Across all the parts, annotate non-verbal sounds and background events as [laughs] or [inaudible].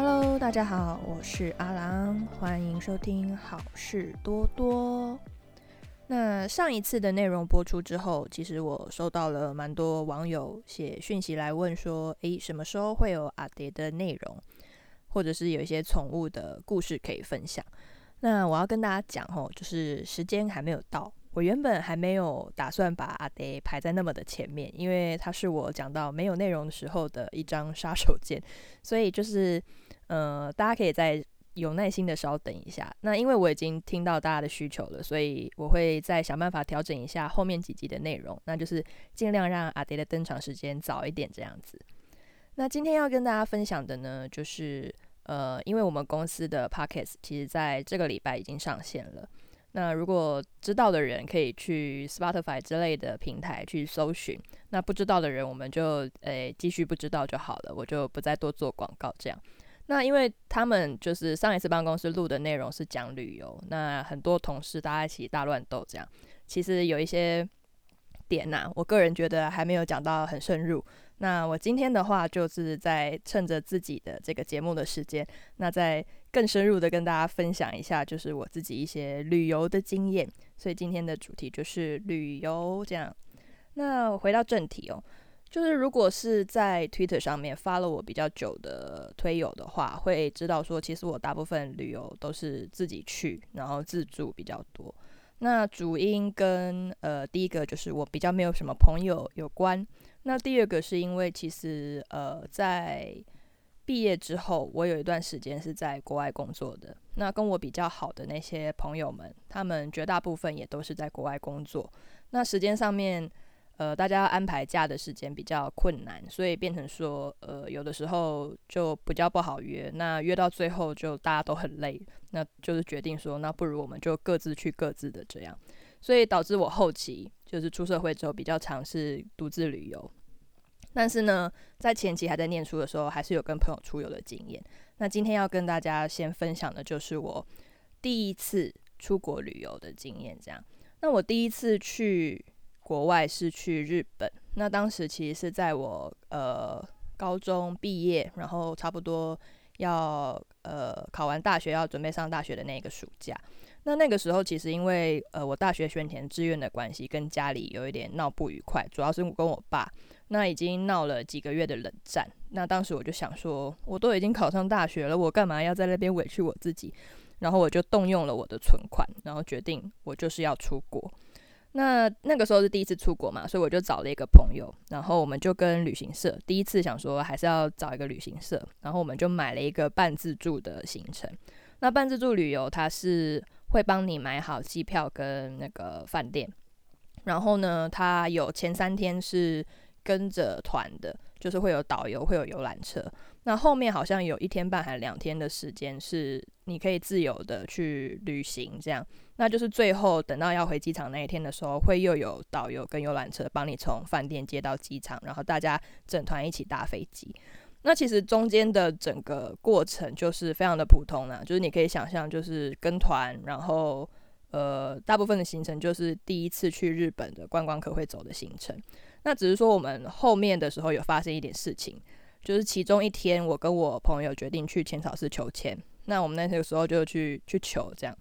Hello，大家好，我是阿郎，欢迎收听好事多多。那上一次的内容播出之后，其实我收到了蛮多网友写讯息来问说，诶，什么时候会有阿蝶的内容，或者是有一些宠物的故事可以分享？那我要跟大家讲吼，就是时间还没有到。我原本还没有打算把阿德排在那么的前面，因为他是我讲到没有内容的时候的一张杀手锏，所以就是呃，大家可以再有耐心的稍等一下。那因为我已经听到大家的需求了，所以我会再想办法调整一下后面几集的内容，那就是尽量让阿德的登场时间早一点这样子。那今天要跟大家分享的呢，就是呃，因为我们公司的 Pockets 其实在这个礼拜已经上线了。那如果知道的人可以去 Spotify 之类的平台去搜寻，那不知道的人我们就诶继续不知道就好了，我就不再多做广告这样。那因为他们就是上一次办公室录的内容是讲旅游，那很多同事大家一起大乱斗这样，其实有一些点呐，我个人觉得还没有讲到很深入。那我今天的话就是在趁着自己的这个节目的时间，那在。更深入的跟大家分享一下，就是我自己一些旅游的经验。所以今天的主题就是旅游，这样。那回到正题哦，就是如果是在 Twitter 上面发了我比较久的推友的话，会知道说，其实我大部分旅游都是自己去，然后自助比较多。那主因跟呃第一个就是我比较没有什么朋友有关。那第二个是因为其实呃在毕业之后，我有一段时间是在国外工作的。那跟我比较好的那些朋友们，他们绝大部分也都是在国外工作。那时间上面，呃，大家安排假的时间比较困难，所以变成说，呃，有的时候就比较不好约。那约到最后，就大家都很累，那就是决定说，那不如我们就各自去各自的这样。所以导致我后期就是出社会之后，比较尝试独自旅游。但是呢，在前期还在念书的时候，还是有跟朋友出游的经验。那今天要跟大家先分享的就是我第一次出国旅游的经验。这样，那我第一次去国外是去日本。那当时其实是在我呃高中毕业，然后差不多要呃考完大学要准备上大学的那个暑假。那那个时候其实因为呃我大学选填志愿的关系，跟家里有一点闹不愉快，主要是我跟我爸。那已经闹了几个月的冷战，那当时我就想说，我都已经考上大学了，我干嘛要在那边委屈我自己？然后我就动用了我的存款，然后决定我就是要出国。那那个时候是第一次出国嘛，所以我就找了一个朋友，然后我们就跟旅行社第一次想说还是要找一个旅行社，然后我们就买了一个半自助的行程。那半自助旅游它是会帮你买好机票跟那个饭店，然后呢，它有前三天是。跟着团的，就是会有导游，会有游览车。那后面好像有一天半还两天的时间，是你可以自由的去旅行。这样，那就是最后等到要回机场那一天的时候，会又有导游跟游览车帮你从饭店接到机场，然后大家整团一起搭飞机。那其实中间的整个过程就是非常的普通啦，就是你可以想象，就是跟团，然后呃，大部分的行程就是第一次去日本的观光客会走的行程。那只是说，我们后面的时候有发生一点事情，就是其中一天，我跟我朋友决定去浅草寺求签。那我们那个时候就去去求这样，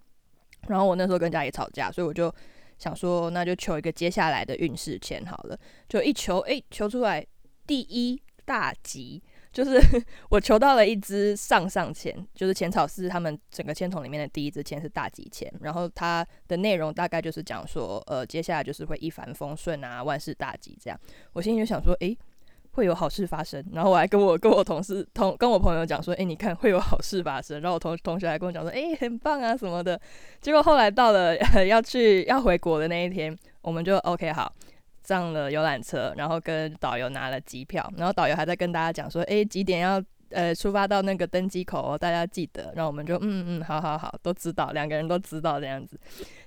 然后我那时候跟家里吵架，所以我就想说，那就求一个接下来的运势签好了。就一求，哎，求出来第一大吉。就是 [laughs] 我求到了一支上上签，就是浅草寺他们整个签筒里面的第一支签是大吉签，然后它的内容大概就是讲说，呃，接下来就是会一帆风顺啊，万事大吉这样。我心里就想说，诶，会有好事发生。然后我还跟我跟我同事同跟我朋友讲说，诶，你看会有好事发生。然后我同同学还跟我讲说，诶，很棒啊什么的。结果后来到了 [laughs] 要去要回国的那一天，我们就 OK 好。上了游览车，然后跟导游拿了机票，然后导游还在跟大家讲说：“哎，几点要呃出发到那个登机口哦，大家记得。”然后我们就嗯嗯，好好好，都知道，两个人都知道这样子。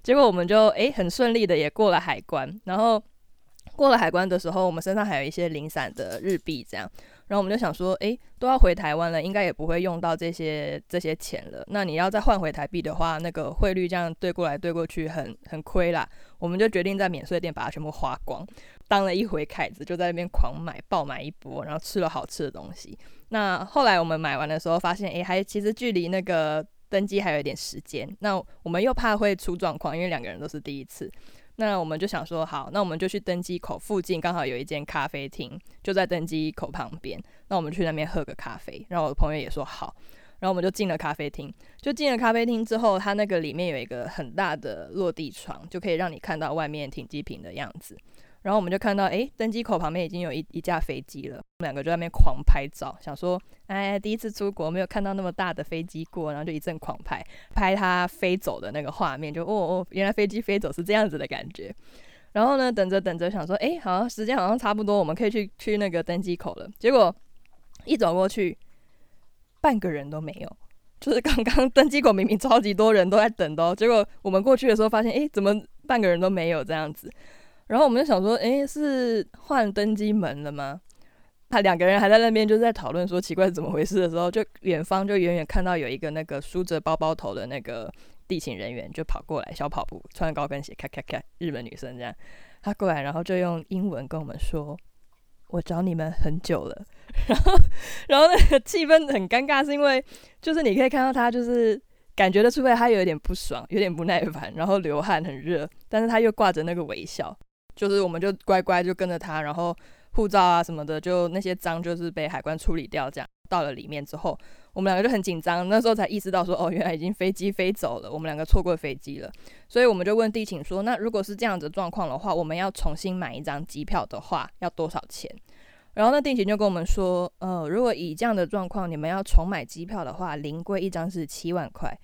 结果我们就哎很顺利的也过了海关，然后过了海关的时候，我们身上还有一些零散的日币这样。然后我们就想说，诶，都要回台湾了，应该也不会用到这些这些钱了。那你要再换回台币的话，那个汇率这样兑过来兑过去，很很亏啦。我们就决定在免税店把它全部花光，当了一回凯子，就在那边狂买爆买一波，然后吃了好吃的东西。那后来我们买完的时候发现，诶，还其实距离那个登机还有一点时间。那我们又怕会出状况，因为两个人都是第一次。那我们就想说，好，那我们就去登机口附近，刚好有一间咖啡厅，就在登机口旁边。那我们去那边喝个咖啡。然后我的朋友也说好。然后我们就进了咖啡厅。就进了咖啡厅之后，它那个里面有一个很大的落地窗，就可以让你看到外面停机坪的样子。然后我们就看到，哎，登机口旁边已经有一一架飞机了。我们两个就在那边狂拍照，想说，哎，第一次出国没有看到那么大的飞机过，然后就一阵狂拍，拍它飞走的那个画面，就哦哦，原来飞机飞走是这样子的感觉。然后呢，等着等着，想说，哎，好像时间好像差不多，我们可以去去那个登机口了。结果一走过去，半个人都没有，就是刚刚登机口明明超级多人都在等的，结果我们过去的时候发现，哎，怎么半个人都没有这样子？然后我们就想说，诶，是换登机门了吗？他两个人还在那边就在讨论说奇怪是怎么回事的时候，就远方就远远看到有一个那个梳着包包头的那个地勤人员就跑过来，小跑步，穿高跟鞋，咔咔咔，日本女生这样，他过来然后就用英文跟我们说：“我找你们很久了。[laughs] ”然后，然后那个气氛很尴尬，是因为就是你可以看到他就是感觉得出来他有点不爽，有点不耐烦，然后流汗很热，但是他又挂着那个微笑。就是我们就乖乖就跟着他，然后护照啊什么的，就那些章就是被海关处理掉。这样到了里面之后，我们两个就很紧张。那时候才意识到说，哦，原来已经飞机飞走了，我们两个错过飞机了。所以我们就问地勤说，那如果是这样子状况的话，我们要重新买一张机票的话，要多少钱？然后那地勤就跟我们说，呃，如果以这样的状况，你们要重买机票的话，临柜一张是七万块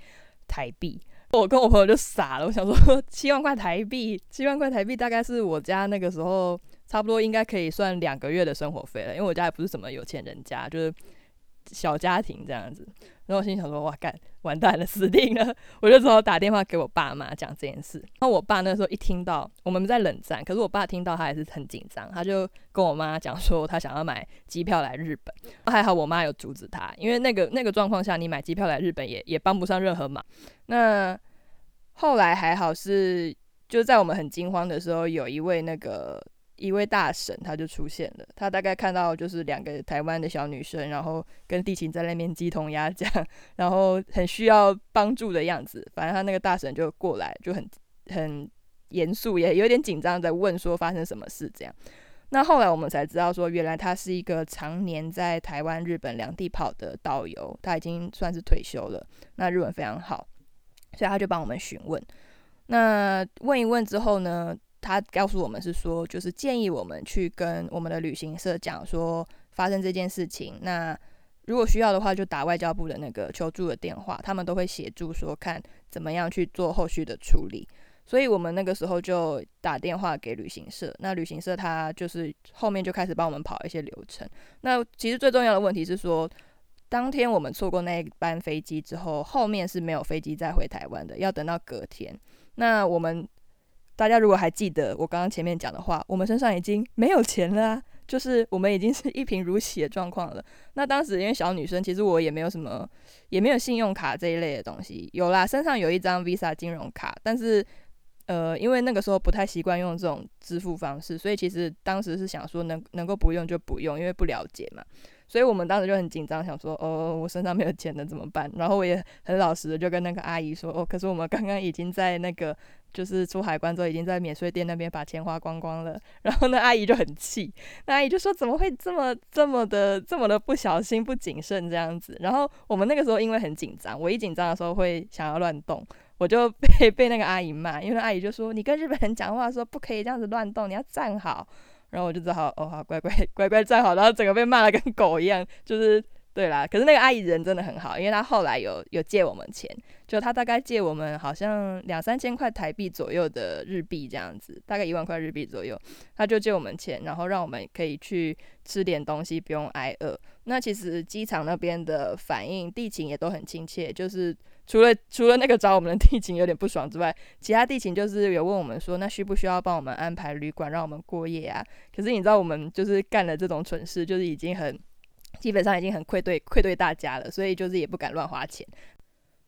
台币。我跟我朋友就傻了，我想说七万块台币，七万块台币大概是我家那个时候差不多应该可以算两个月的生活费了，因为我家也不是什么有钱人家，就是小家庭这样子。然后我心想说，哇干，完蛋了，死定了！我就只好打电话给我爸妈讲这件事。然后我爸那时候一听到我们在冷战，可是我爸听到他还是很紧张，他就跟我妈讲说他想要买机票来日本。还好我妈有阻止他，因为那个那个状况下，你买机票来日本也也帮不上任何忙。那后来还好是就在我们很惊慌的时候，有一位那个。一位大婶，他就出现了。他大概看到就是两个台湾的小女生，然后跟地勤在那边鸡同鸭讲，然后很需要帮助的样子。反正他那个大婶就过来，就很很严肃，也有点紧张，在问说发生什么事这样。那后来我们才知道说，原来他是一个常年在台湾、日本两地跑的导游，他已经算是退休了。那日文非常好，所以他就帮我们询问。那问一问之后呢？他告诉我们是说，就是建议我们去跟我们的旅行社讲说发生这件事情。那如果需要的话，就打外交部的那个求助的电话，他们都会协助说看怎么样去做后续的处理。所以我们那个时候就打电话给旅行社，那旅行社他就是后面就开始帮我们跑一些流程。那其实最重要的问题是说，当天我们错过那一班飞机之后，后面是没有飞机再回台湾的，要等到隔天。那我们。大家如果还记得我刚刚前面讲的话，我们身上已经没有钱了，就是我们已经是一贫如洗的状况了。那当时因为小女生，其实我也没有什么，也没有信用卡这一类的东西。有啦，身上有一张 Visa 金融卡，但是呃，因为那个时候不太习惯用这种支付方式，所以其实当时是想说能能够不用就不用，因为不了解嘛。所以我们当时就很紧张，想说哦，我身上没有钱了怎么办？然后我也很老实的就跟那个阿姨说，哦，可是我们刚刚已经在那个。就是出海关之后，已经在免税店那边把钱花光光了。[laughs] 然后那阿姨就很气，那阿姨就说：“怎么会这么这么的这么的不小心、不谨慎这样子？”然后我们那个时候因为很紧张，我一紧张的时候会想要乱动，我就被被那个阿姨骂，因为阿姨就说：“你跟日本人讲话说不可以这样子乱动，你要站好。”然后我就只好哦好乖乖乖乖站好，然后整个被骂的跟狗一样，就是。对啦，可是那个阿姨人真的很好，因为她后来有有借我们钱，就她大概借我们好像两三千块台币左右的日币这样子，大概一万块日币左右，她就借我们钱，然后让我们可以去吃点东西，不用挨饿。那其实机场那边的反应，地勤也都很亲切，就是除了除了那个找我们的地勤有点不爽之外，其他地勤就是有问我们说，那需不需要帮我们安排旅馆让我们过夜啊？可是你知道我们就是干了这种蠢事，就是已经很。基本上已经很愧对愧对大家了，所以就是也不敢乱花钱。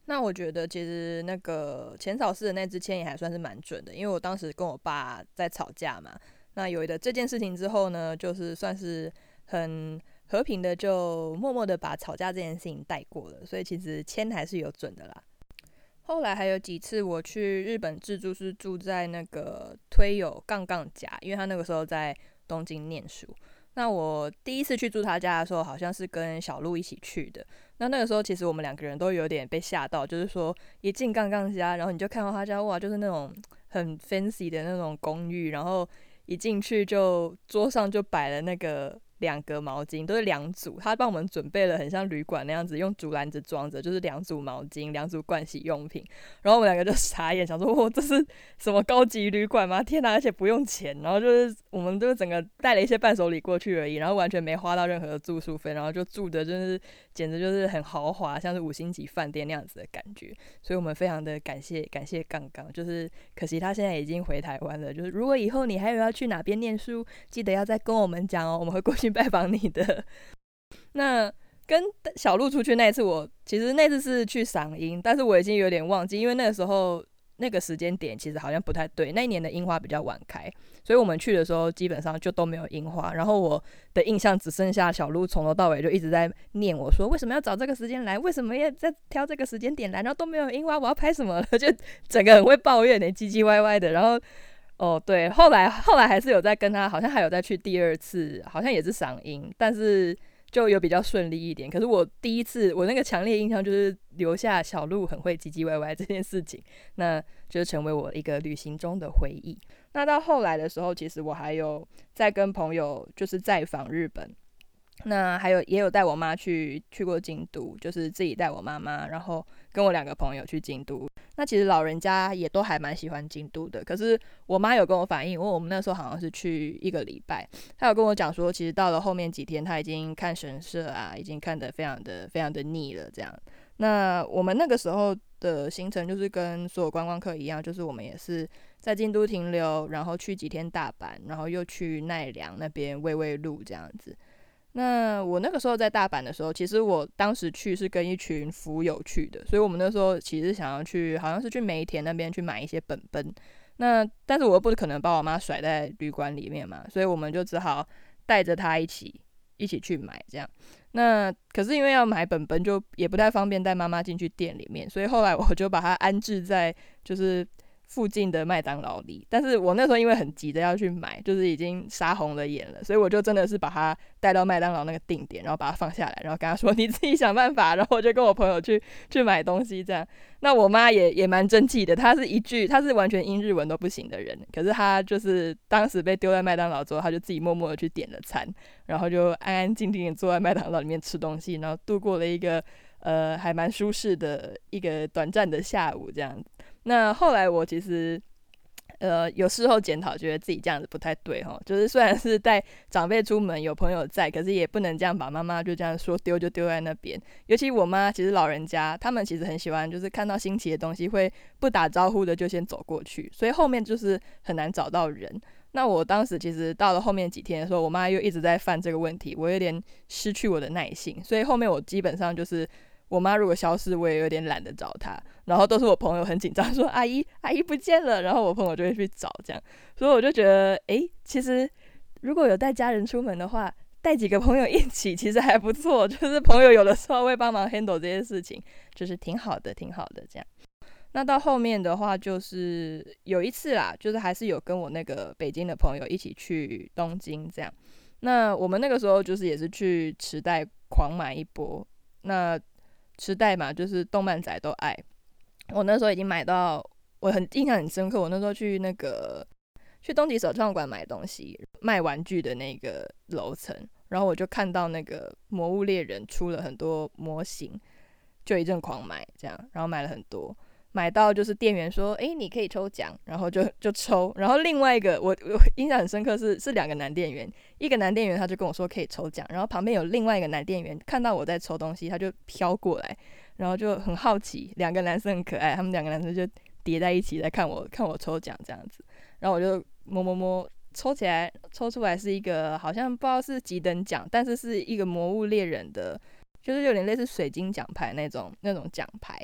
那我觉得其实那个浅草寺的那支签也还算是蛮准的，因为我当时跟我爸在吵架嘛。那有的这件事情之后呢，就是算是很和平的就默默的把吵架这件事情带过了，所以其实签还是有准的啦。后来还有几次我去日本自助，是住在那个推友杠杠家，因为他那个时候在东京念书。那我第一次去住他家的时候，好像是跟小鹿一起去的。那那个时候其实我们两个人都有点被吓到，就是说一进杠杠家，然后你就看到他家哇，就是那种 [tsk] 很 fancy 的那种公寓，然后一进去就桌上就摆了那个。两个毛巾都是两组，他帮我们准备了很像旅馆那样子，用竹篮子装着，就是两组毛巾、两组盥洗用品。然后我们两个就 [laughs] 傻眼，想说：“哦，这是什么高级旅馆吗？天哪！而且不用钱。”然后就是我们就整个带了一些伴手礼过去而已，然后完全没花到任何的住宿费，然后就住的就是简直就是很豪华，像是五星级饭店那样子的感觉。所以我们非常的感谢感谢杠杠，就是可惜他现在已经回台湾了。就是如果以后你还有要去哪边念书，记得要再跟我们讲哦，我们会过去。拜访你的那跟小鹿出去那一次，我其实那次是去赏樱，但是我已经有点忘记，因为那个时候那个时间点其实好像不太对。那一年的樱花比较晚开，所以我们去的时候基本上就都没有樱花。然后我的印象只剩下小鹿从头到尾就一直在念我说为什么要找这个时间来，为什么要再挑这个时间点来，然后都没有樱花，我要拍什么？[laughs] 就整个很会抱怨的唧唧歪歪的，然后。哦，对，后来后来还是有在跟他，好像还有再去第二次，好像也是赏樱，但是就有比较顺利一点。可是我第一次，我那个强烈印象就是留下小鹿很会唧唧歪歪这件事情，那就成为我一个旅行中的回忆。那到后来的时候，其实我还有在跟朋友就是在访日本。那还有也有带我妈去去过京都，就是自己带我妈妈，然后跟我两个朋友去京都。那其实老人家也都还蛮喜欢京都的。可是我妈有跟我反映，因为我们那时候好像是去一个礼拜，她有跟我讲说，其实到了后面几天，她已经看神社啊，已经看得非常的非常的腻了。这样，那我们那个时候的行程就是跟所有观光客一样，就是我们也是在京都停留，然后去几天大阪，然后又去奈良那边喂喂鹿这样子。那我那个时候在大阪的时候，其实我当时去是跟一群福友去的，所以我们那时候其实想要去，好像是去梅田那边去买一些本本。那但是我又不可能把我妈甩在旅馆里面嘛，所以我们就只好带着她一起一起去买这样。那可是因为要买本本，就也不太方便带妈妈进去店里面，所以后来我就把它安置在就是。附近的麦当劳里，但是我那时候因为很急着要去买，就是已经杀红了眼了，所以我就真的是把它带到麦当劳那个定点，然后把它放下来，然后跟他说你自己想办法，然后我就跟我朋友去去买东西这样。那我妈也也蛮争气的，她是一句她是完全英日文都不行的人，可是她就是当时被丢在麦当劳之后，她就自己默默的去点了餐，然后就安安静静的坐在麦当劳里面吃东西，然后度过了一个呃还蛮舒适的一个短暂的下午这样子。那后来我其实，呃，有事后检讨，觉得自己这样子不太对哈。就是虽然是带长辈出门，有朋友在，可是也不能这样把妈妈就这样说丢就丢在那边。尤其我妈，其实老人家他们其实很喜欢，就是看到新奇的东西会不打招呼的就先走过去，所以后面就是很难找到人。那我当时其实到了后面几天的时候，我妈又一直在犯这个问题，我有点失去我的耐性，所以后面我基本上就是。我妈如果消失，我也有点懒得找她。然后都是我朋友很紧张，说阿姨阿姨不见了，然后我朋友就会去找这样。所以我就觉得，诶，其实如果有带家人出门的话，带几个朋友一起其实还不错。就是朋友有的时候会帮忙 handle 这些事情，就是挺好的，挺好的这样。那到后面的话，就是有一次啦，就是还是有跟我那个北京的朋友一起去东京这样。那我们那个时候就是也是去池袋狂买一波。那池袋嘛，就是动漫仔都爱。我那时候已经买到，我很印象很深刻。我那时候去那个去东极首创馆买东西，卖玩具的那个楼层，然后我就看到那个魔物猎人出了很多模型，就一阵狂买，这样，然后买了很多。买到就是店员说，哎，你可以抽奖，然后就就抽。然后另外一个我我印象很深刻是是两个男店员，一个男店员他就跟我说可以抽奖，然后旁边有另外一个男店员看到我在抽东西，他就飘过来，然后就很好奇，两个男生很可爱，他们两个男生就叠在一起在看我看我抽奖这样子，然后我就摸摸摸，抽起来抽出来是一个好像不知道是几等奖，但是是一个魔物猎人的，就是有点类似水晶奖牌那种那种奖牌。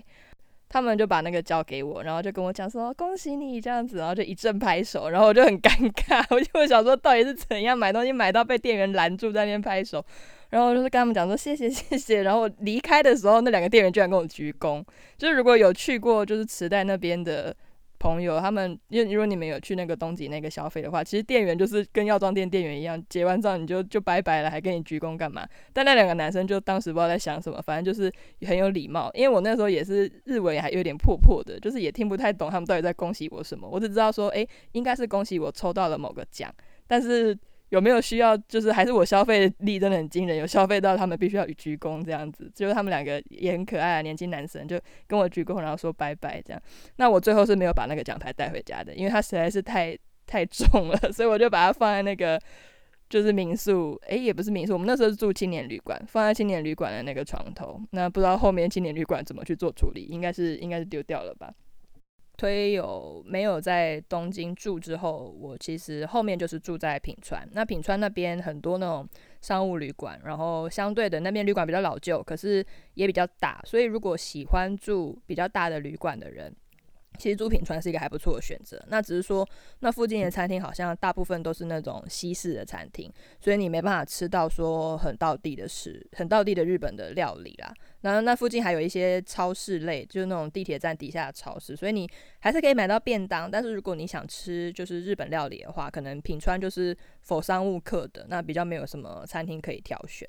他们就把那个交给我，然后就跟我讲说恭喜你这样子，然后就一阵拍手，然后我就很尴尬，[laughs] 我就想说到底是怎样买东西买到被店员拦住在那边拍手，然后就是跟他们讲说谢谢谢谢，然后离开的时候那两个店员居然跟我鞠躬，就是如果有去过就是池袋那边的。朋友，他们因为如果你们有去那个东极那个消费的话，其实店员就是跟药妆店店员一样，结完账你就就拜拜了，还跟你鞠躬干嘛？但那两个男生就当时不知道在想什么，反正就是很有礼貌。因为我那时候也是日文还有点破破的，就是也听不太懂他们到底在恭喜我什么。我只知道说，哎，应该是恭喜我抽到了某个奖，但是。有没有需要？就是还是我消费力真的很惊人，有消费到他们必须要鞠躬这样子。就是他们两个也很可爱啊，年轻男生就跟我鞠躬，然后说拜拜这样。那我最后是没有把那个奖牌带回家的，因为它实在是太太重了，所以我就把它放在那个就是民宿，诶，也不是民宿，我们那时候是住青年旅馆，放在青年旅馆的那个床头。那不知道后面青年旅馆怎么去做处理，应该是应该是丢掉了吧。推有没有在东京住之后，我其实后面就是住在品川。那品川那边很多那种商务旅馆，然后相对的那边旅馆比较老旧，可是也比较大。所以如果喜欢住比较大的旅馆的人，其实住品川是一个还不错的选择。那只是说，那附近的餐厅好像大部分都是那种西式的餐厅，所以你没办法吃到说很到地的食，很到地的日本的料理啦。然后那附近还有一些超市类，就是那种地铁站底下的超市，所以你还是可以买到便当。但是如果你想吃就是日本料理的话，可能品川就是否商务客的，那比较没有什么餐厅可以挑选。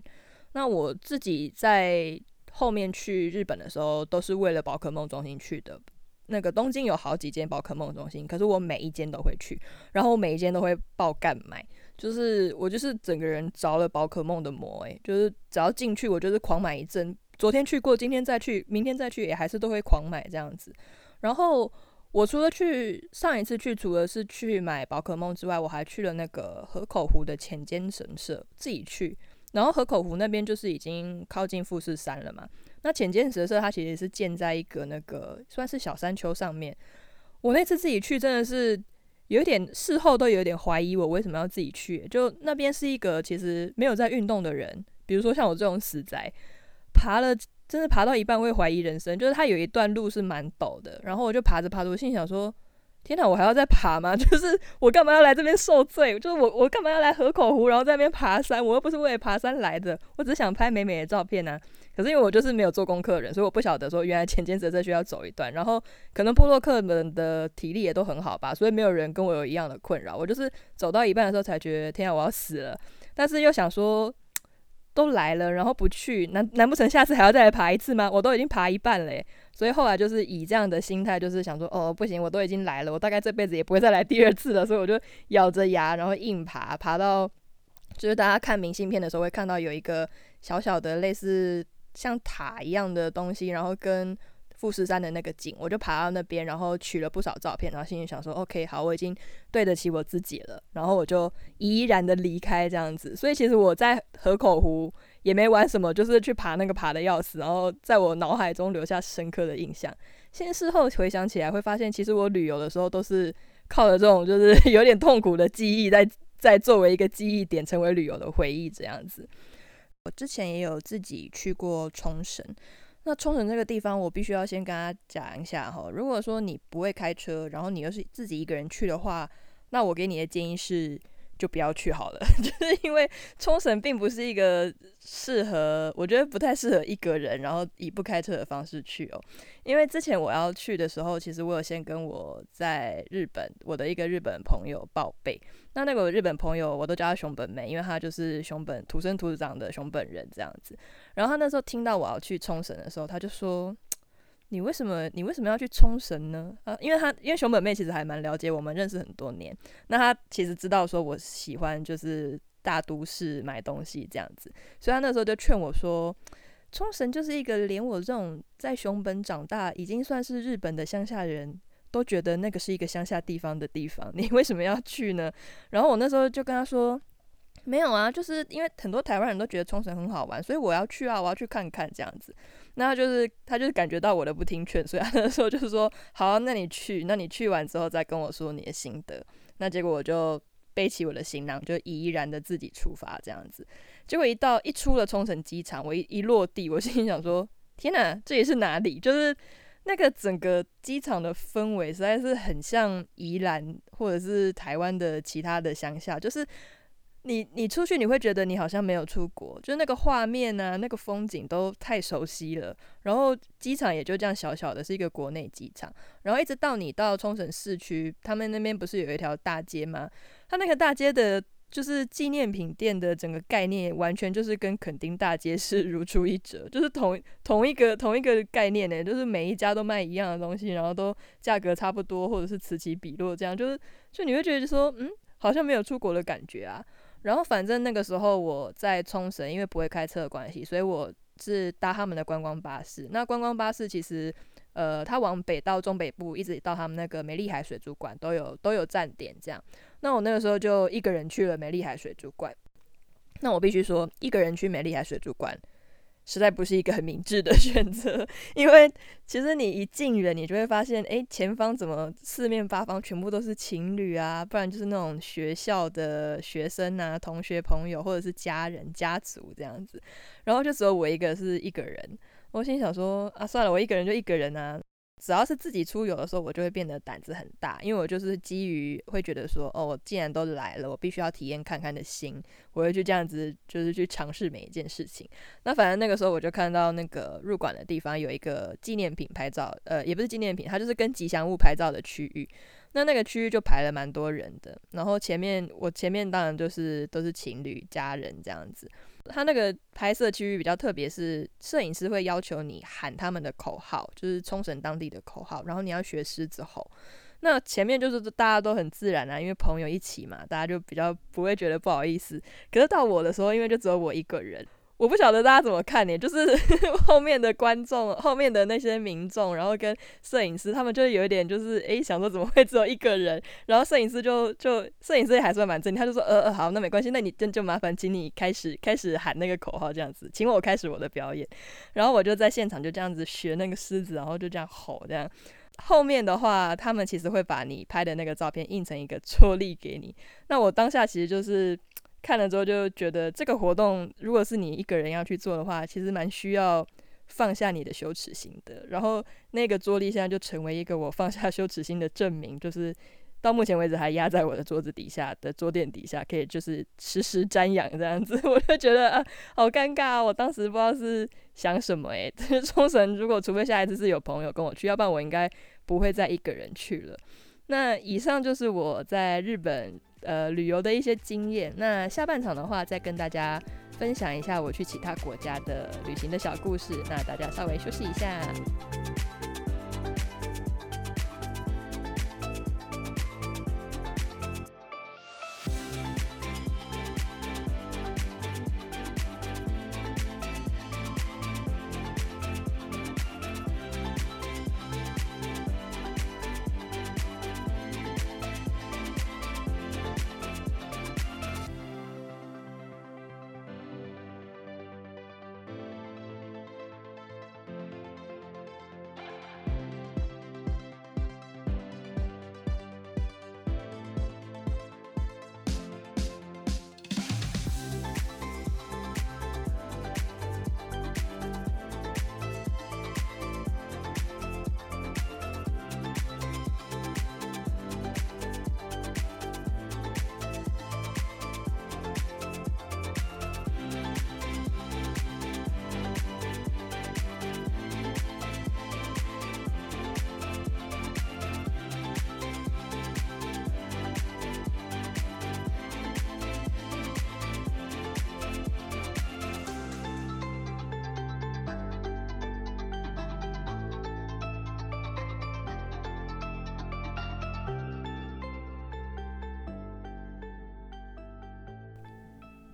那我自己在后面去日本的时候，都是为了宝可梦中心去的。那个东京有好几间宝可梦中心，可是我每一间都会去，然后我每一间都会爆干买，就是我就是整个人着了宝可梦的魔，诶，就是只要进去，我就是狂买一阵。昨天去过，今天再去，明天再去，也还是都会狂买这样子。然后我除了去上一次去，除了是去买宝可梦之外，我还去了那个河口湖的浅间神社，自己去。然后河口湖那边就是已经靠近富士山了嘛。那浅间神社它其实是建在一个那个算是小山丘上面。我那次自己去真的是有点事后都有点怀疑我为什么要自己去。就那边是一个其实没有在运动的人，比如说像我这种死宅，爬了真的爬到一半会怀疑人生。就是它有一段路是蛮陡的，然后我就爬着爬着，我心想说。天哪，我还要再爬吗？[laughs] 就是我干嘛要来这边受罪？就是我我干嘛要来河口湖，然后在那边爬山？我又不是为了爬山来的，我只想拍美美的照片呢。可是因为我就是没有做功课的人，所以我不晓得说原来前间泽这需要走一段。然后可能部落客们的体力也都很好吧，所以没有人跟我有一样的困扰。我就是走到一半的时候才觉得天啊，我要死了！但是又想说。都来了，然后不去，难难不成下次还要再来爬一次吗？我都已经爬一半了，所以后来就是以这样的心态，就是想说，哦，不行，我都已经来了，我大概这辈子也不会再来第二次了，所以我就咬着牙，然后硬爬，爬到就是大家看明信片的时候会看到有一个小小的类似像塔一样的东西，然后跟。富士山的那个景，我就爬到那边，然后取了不少照片，然后心里想说：“OK，好，我已经对得起我自己了。”然后我就怡然的离开这样子。所以其实我在河口湖也没玩什么，就是去爬那个爬的要死，然后在我脑海中留下深刻的印象。现事后回想起来，会发现其实我旅游的时候都是靠着这种就是 [laughs] 有点痛苦的记忆，在在作为一个记忆点，成为旅游的回忆这样子。我之前也有自己去过冲绳。那冲绳这个地方，我必须要先跟大家讲一下哈。如果说你不会开车，然后你又是自己一个人去的话，那我给你的建议是。就不要去好了，[laughs] 就是因为冲绳并不是一个适合，我觉得不太适合一个人，然后以不开车的方式去哦。因为之前我要去的时候，其实我有先跟我在日本我的一个日本朋友报备。那那个日本朋友，我都叫他熊本妹，因为他就是熊本土生土长的熊本人这样子。然后他那时候听到我要去冲绳的时候，他就说。你为什么你为什么要去冲绳呢？啊，因为他因为熊本妹其实还蛮了解我们，认识很多年。那他其实知道说我喜欢就是大都市买东西这样子，所以他那时候就劝我说，冲绳就是一个连我这种在熊本长大，已经算是日本的乡下人都觉得那个是一个乡下地方的地方，[laughs] 你为什么要去呢？然后我那时候就跟他说。没有啊，就是因为很多台湾人都觉得冲绳很好玩，所以我要去啊，我要去看看这样子。那就是他就是感觉到我的不听劝，所以他那时候就是说，好，那你去，那你去完之后再跟我说你的心得。那结果我就背起我的行囊，就怡然的自己出发这样子。结果一到一出了冲绳机场，我一一落地，我心里想说，天哪，这也是哪里？就是那个整个机场的氛围实在是很像宜兰或者是台湾的其他的乡下，就是你你出去你会觉得你好像没有出国，就是那个画面啊，那个风景都太熟悉了。然后机场也就这样小小的，是一个国内机场。然后一直到你到冲绳市区，他们那边不是有一条大街吗？它那个大街的。就是纪念品店的整个概念，完全就是跟垦丁大街是 [laughs] 如出一辙，就是同同一个同一个概念呢，就是每一家都卖一样的东西，然后都价格差不多，或者是此起彼落这样，就是就你会觉得说，嗯，好像没有出国的感觉啊。然后反正那个时候我在冲绳，因为不会开车的关系，所以我是搭他们的观光巴士。那观光巴士其实。呃，它往北到中北部，一直到他们那个美丽海水族馆都有都有站点这样。那我那个时候就一个人去了美丽海水族馆。那我必须说，一个人去美丽海水族馆实在不是一个很明智的 [laughs] 选择，因为其实你一进人，你就会发现，哎，前方怎么四面八方全部都是情侣啊，不然就是那种学校的学生啊、同学朋友或者是家人家族这样子，然后就只有我一个是一个人。我心想说啊，算了，我一个人就一个人啊。只要是自己出游的时候，我就会变得胆子很大，因为我就是基于会觉得说，哦，我既然都来了，我必须要体验看看的心，我会去这样子，就是去尝试每一件事情。那反正那个时候我就看到那个入馆的地方有一个纪念品拍照，呃，也不是纪念品，它就是跟吉祥物拍照的区域。那那个区域就排了蛮多人的，然后前面我前面当然就是都是情侣、家人这样子。他那个拍摄区域比较特别，是摄影师会要求你喊他们的口号，就是冲绳当地的口号，然后你要学狮子吼。那前面就是大家都很自然啊，因为朋友一起嘛，大家就比较不会觉得不好意思。可是到我的时候，因为就只有我一个人。我不晓得大家怎么看呢？就是 [laughs] 后面的观众、后面的那些民众，然后跟摄影师，他们就有一点就是诶，想说怎么会只有一个人？然后摄影师就就摄影师还算蛮正，他就说呃呃好，那没关系，那你就就麻烦请你开始开始喊那个口号这样子，请我开始我的表演。然后我就在现场就这样子学那个狮子，然后就这样吼这样。后面的话，他们其实会把你拍的那个照片印成一个 [laughs] 戳力给你。那我当下其实就是。看了之后就觉得这个活动，如果是你一个人要去做的话，其实蛮需要放下你的羞耻心的。然后那个桌立现在就成为一个我放下羞耻心的证明，就是到目前为止还压在我的桌子底下的桌垫底下，可以就是时时瞻仰这样子。[laughs] 我就觉得啊，好尴尬啊，我当时不知道是想什么诶。[laughs] 冲绳如果除非下一次是有朋友跟我去，要不然我应该不会再一个人去了。那以上就是我在日本。呃，旅游的一些经验。那下半场的话，再跟大家分享一下我去其他国家的旅行的小故事。那大家稍微休息一下。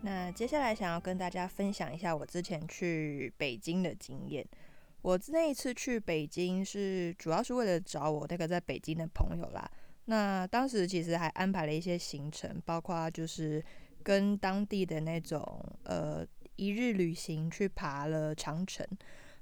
那接下来想要跟大家分享一下我之前去北京的经验。我那一次去北京是主要是为了找我那个在北京的朋友啦。那当时其实还安排了一些行程，包括就是跟当地的那种呃一日旅行去爬了长城。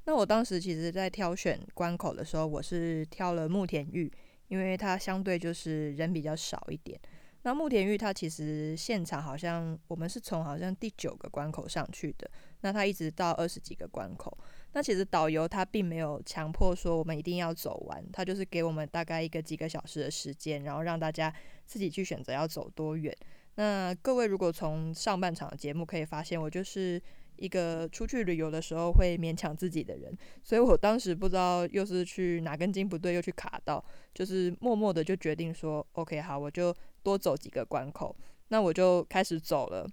那我当时其实在挑选关口的时候，我是挑了慕田峪，因为它相对就是人比较少一点。那木田玉他其实现场好像我们是从好像第九个关口上去的，那他一直到二十几个关口。那其实导游他并没有强迫说我们一定要走完，他就是给我们大概一个几个小时的时间，然后让大家自己去选择要走多远。那各位如果从上半场的节目可以发现，我就是一个出去旅游的时候会勉强自己的人，所以我当时不知道又是去哪根筋不对，又去卡到，就是默默的就决定说，OK，好，我就多走几个关口，那我就开始走了。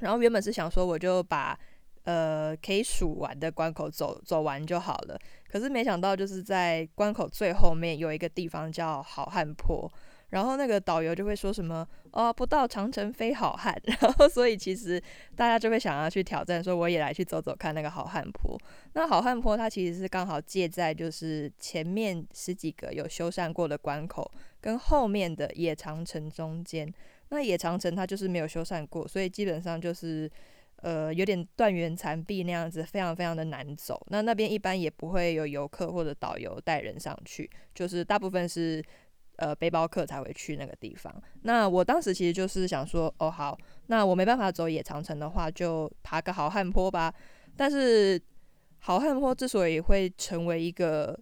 然后原本是想说，我就把呃可以数完的关口走走完就好了，可是没想到就是在关口最后面有一个地方叫好汉坡。然后那个导游就会说什么哦，不到长城非好汉。[laughs] 然后所以其实大家就会想要去挑战，说我也来去走走看那个好汉坡。那好汉坡它其实是刚好借在就是前面十几个有修缮过的关口跟后面的野长城中间。那野长城它就是没有修缮过，所以基本上就是呃有点断垣残壁那样子，非常非常的难走。那那边一般也不会有游客或者导游带人上去，就是大部分是。呃，背包客才会去那个地方。那我当时其实就是想说，哦，好，那我没办法走野长城的话，就爬个好汉坡吧。但是好汉坡之所以会成为一个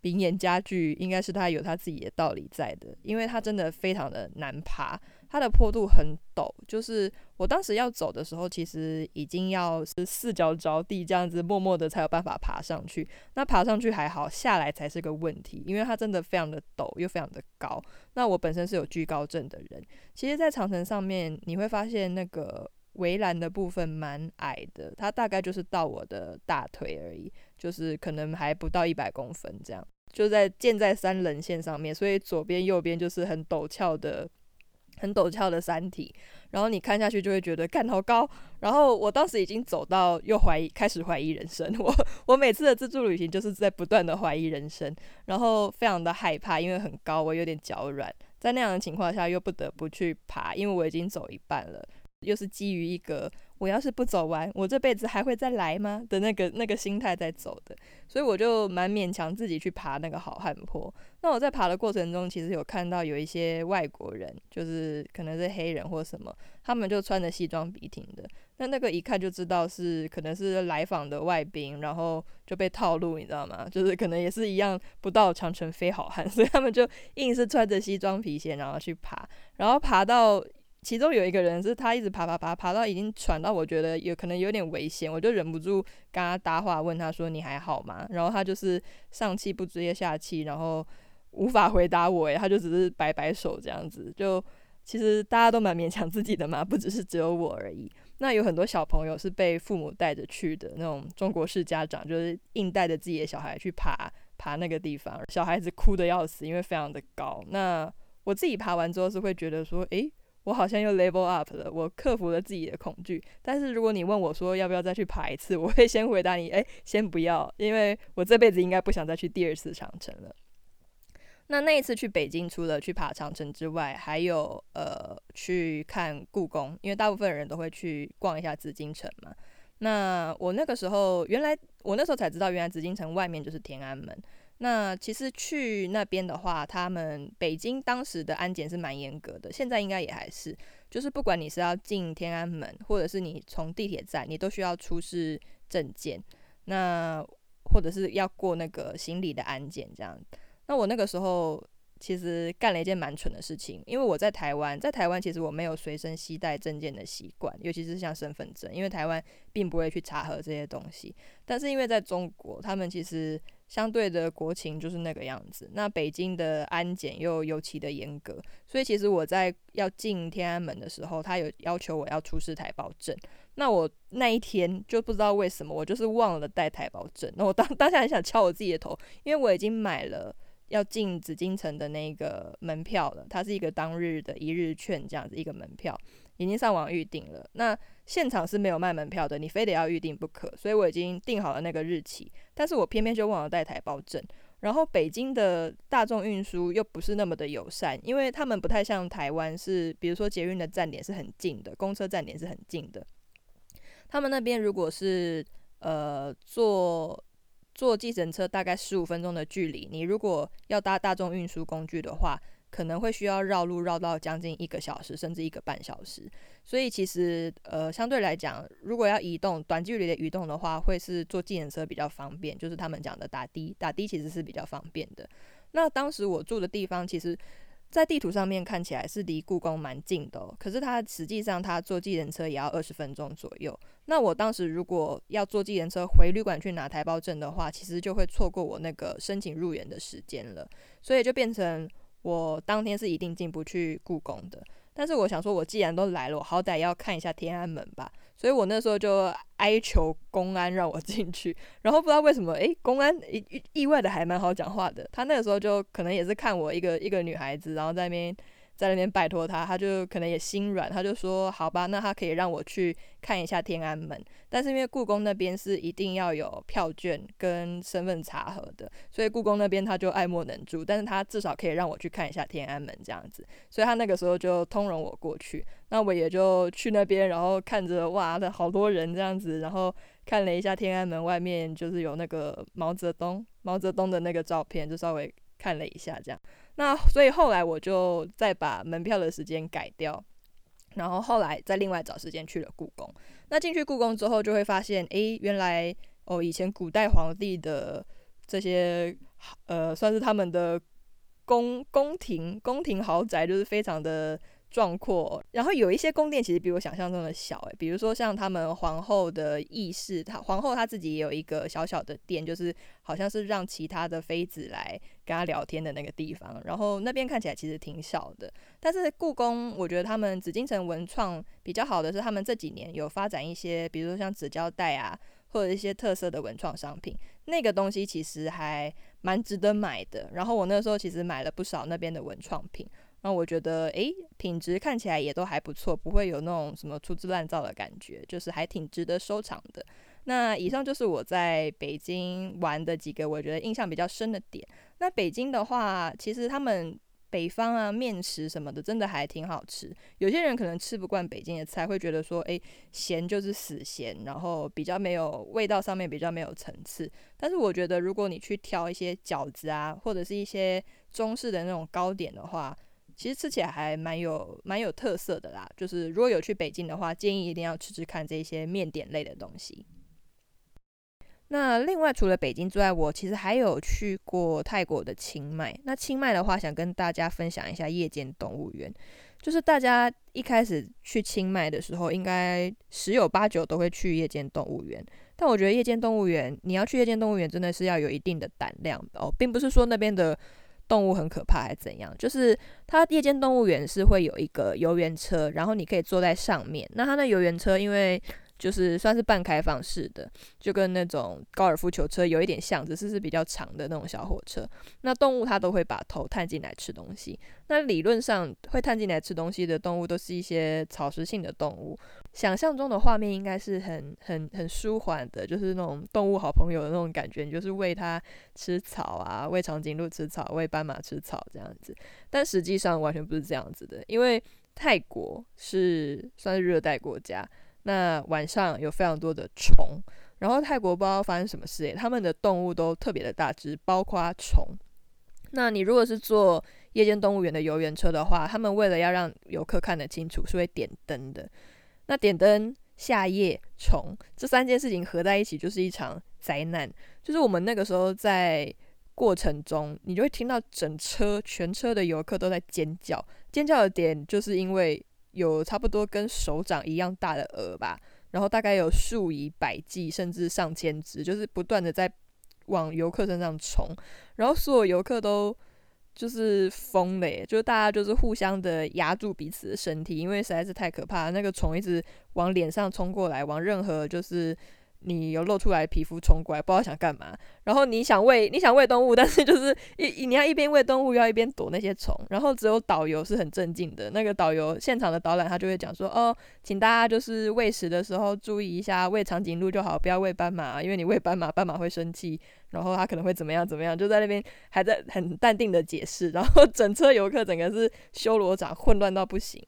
名言佳句，应该是它有它自己的道理在的，因为它真的非常的难爬。它的坡度很陡，就是我当时要走的时候，其实已经要是四脚着地这样子，默默的才有办法爬上去。那爬上去还好，下来才是个问题，因为它真的非常的陡又非常的高。那我本身是有惧高症的人，其实，在长城上面你会发现那个围栏的部分蛮矮的，它大概就是到我的大腿而已，就是可能还不到一百公分这样，就在建在三棱线上面，所以左边右边就是很陡峭的。很陡峭的山体，然后你看下去就会觉得看好高。然后我当时已经走到又怀疑，开始怀疑人生。[laughs] 我我每次的自助旅行就是在不断的怀疑人生，然后非常的害怕，因为很高，我有点脚软。在那样的情况下，又不得不去爬，因为我已经走一半了。又是基于一个我要是不走完，我这辈子还会再来吗的那个那个心态在走的，所以我就蛮勉强自己去爬那个好汉坡。那我在爬的过程中，其实有看到有一些外国人，就是可能是黑人或什么，他们就穿着西装笔挺的，那那个一看就知道是可能是来访的外宾，然后就被套路，你知道吗？就是可能也是一样不到长城非好汉，所以他们就硬是穿着西装皮鞋然后去爬，然后爬到。其中有一个人是他一直爬爬爬爬到已经喘到我觉得有可能有点危险，我就忍不住跟他搭话，问他说你还好吗？然后他就是上气不接下气，然后无法回答我，诶，他就只是摆摆手这样子。就其实大家都蛮勉强自己的嘛，不只是只有我而已。那有很多小朋友是被父母带着去的那种中国式家长，就是硬带着自己的小孩去爬爬那个地方，小孩子哭的要死，因为非常的高。那我自己爬完之后是会觉得说，诶。我好像又 level up 了，我克服了自己的恐惧。但是如果你问我说要不要再去爬一次，我会先回答你，哎，先不要，因为我这辈子应该不想再去第二次长城了。那那一次去北京，除了去爬长城之外，还有呃去看故宫，因为大部分人都会去逛一下紫禁城嘛。那我那个时候，原来我那时候才知道，原来紫禁城外面就是天安门。那其实去那边的话，他们北京当时的安检是蛮严格的，现在应该也还是，就是不管你是要进天安门，或者是你从地铁站，你都需要出示证件，那或者是要过那个行李的安检这样。那我那个时候。其实干了一件蛮蠢的事情，因为我在台湾，在台湾其实我没有随身携带证件的习惯，尤其是像身份证，因为台湾并不会去查核这些东西。但是因为在中国，他们其实相对的国情就是那个样子，那北京的安检又尤其的严格，所以其实我在要进天安门的时候，他有要求我要出示台胞证。那我那一天就不知道为什么，我就是忘了带台胞证。那我当 [laughs] 当下很想敲我自己的头，因为我已经买了。要进紫禁城的那个门票了，它是一个当日的一日券这样子一个门票，已经上网预定了。那现场是没有卖门票的，你非得要预定不可。所以我已经定好了那个日期，但是我偏偏就忘了带台胞证。然后北京的大众运输又不是那么的友善，因为他们不太像台湾，是比如说捷运的站点是很近的，公车站点是很近的。他们那边如果是呃坐。坐计程车大概十五分钟的距离，你如果要搭大众运输工具的话，可能会需要绕路绕到将近一个小时，甚至一个半小时。所以其实呃，相对来讲，如果要移动短距离的移动的话，会是坐计程车比较方便，就是他们讲的打的，打的其实是比较方便的。那当时我住的地方，其实在地图上面看起来是离故宫蛮近的，可是它实际上它坐计程车也要二十分钟左右。那我当时如果要坐计程车回旅馆去拿台胞证的话，其实就会错过我那个申请入园的时间了，所以就变成我当天是一定进不去故宫的。但是我想说，我既然都来了，我好歹要看一下天安门吧。所以我那时候就哀求公安让我进去。然后不知道为什么，诶，公安意意意外的还蛮好讲话的。他那个时候就可能也是看我一个一个女孩子，然后在那边。在那边拜托他，他就可能也心软，他就说好吧，那他可以让我去看一下天安门。但是因为故宫那边是一定要有票券跟身份查核的，所以故宫那边他就爱莫能助。但是他至少可以让我去看一下天安门这样子，所以他那个时候就通融我过去。那我也就去那边，然后看着哇的好多人这样子，然后看了一下天安门外面就是有那个毛泽东毛泽东的那个照片，就稍微看了一下这样。那所以后来我就再把门票的时间改掉，然后后来再另外找时间去了故宫。那进去故宫之后，就会发现，诶，原来哦，以前古代皇帝的这些呃，算是他们的宫宫廷宫廷豪宅，就是非常的。壮阔，然后有一些宫殿其实比我想象中的小诶，比如说像他们皇后的轶事，她皇后她自己也有一个小小的殿，就是好像是让其他的妃子来跟她聊天的那个地方。然后那边看起来其实挺小的，但是故宫我觉得他们紫禁城文创比较好的是，他们这几年有发展一些，比如说像纸胶带啊，或者一些特色的文创商品，那个东西其实还蛮值得买的。然后我那时候其实买了不少那边的文创品。那我觉得，诶，品质看起来也都还不错，不会有那种什么粗制滥造的感觉，就是还挺值得收藏的。那以上就是我在北京玩的几个我觉得印象比较深的点。那北京的话，其实他们北方啊面食什么的，真的还挺好吃。有些人可能吃不惯北京的菜，会觉得说，诶，咸就是死咸，然后比较没有味道，上面比较没有层次。但是我觉得，如果你去挑一些饺子啊，或者是一些中式的那种糕点的话，其实吃起来还蛮有蛮有特色的啦，就是如果有去北京的话，建议一定要吃吃看这些面点类的东西。那另外除了北京之外，我其实还有去过泰国的清迈。那清迈的话，想跟大家分享一下夜间动物园。就是大家一开始去清迈的时候，应该十有八九都会去夜间动物园。但我觉得夜间动物园，你要去夜间动物园，真的是要有一定的胆量哦，并不是说那边的。动物很可怕还是怎样？就是它夜间动物园是会有一个游园车，然后你可以坐在上面。那它那游园车因为就是算是半开放式的，就跟那种高尔夫球车有一点像，只是是比较长的那种小火车。那动物它都会把头探进来吃东西。那理论上会探进来吃东西的动物都是一些草食性的动物。想象中的画面应该是很很很舒缓的，就是那种动物好朋友的那种感觉，你就是喂它吃草啊，喂长颈鹿吃草，喂斑马吃草这样子。但实际上完全不是这样子的，因为泰国是算是热带国家。那晚上有非常多的虫，然后泰国不知道发生什么事诶，他们的动物都特别的大只，包括虫。那你如果是坐夜间动物园的游园车的话，他们为了要让游客看得清楚，是会点灯的。那点灯、下夜、虫这三件事情合在一起，就是一场灾难。就是我们那个时候在过程中，你就会听到整车全车的游客都在尖叫，尖叫的点就是因为。有差不多跟手掌一样大的鹅吧，然后大概有数以百计甚至上千只，就是不断的在往游客身上冲，然后所有游客都就是疯了，就大家就是互相的压住彼此的身体，因为实在是太可怕，那个虫一直往脸上冲过来，往任何就是。你有露出来皮肤冲过来，不知道想干嘛。然后你想喂，你想喂动物，但是就是一你要一边喂动物，要一边躲那些虫。然后只有导游是很镇静的，那个导游现场的导览他就会讲说：“哦，请大家就是喂食的时候注意一下，喂长颈鹿就好，不要喂斑马，因为你喂斑马，斑马会生气，然后他可能会怎么样怎么样。”就在那边还在很淡定的解释，然后整车游客整个是修罗场，混乱到不行。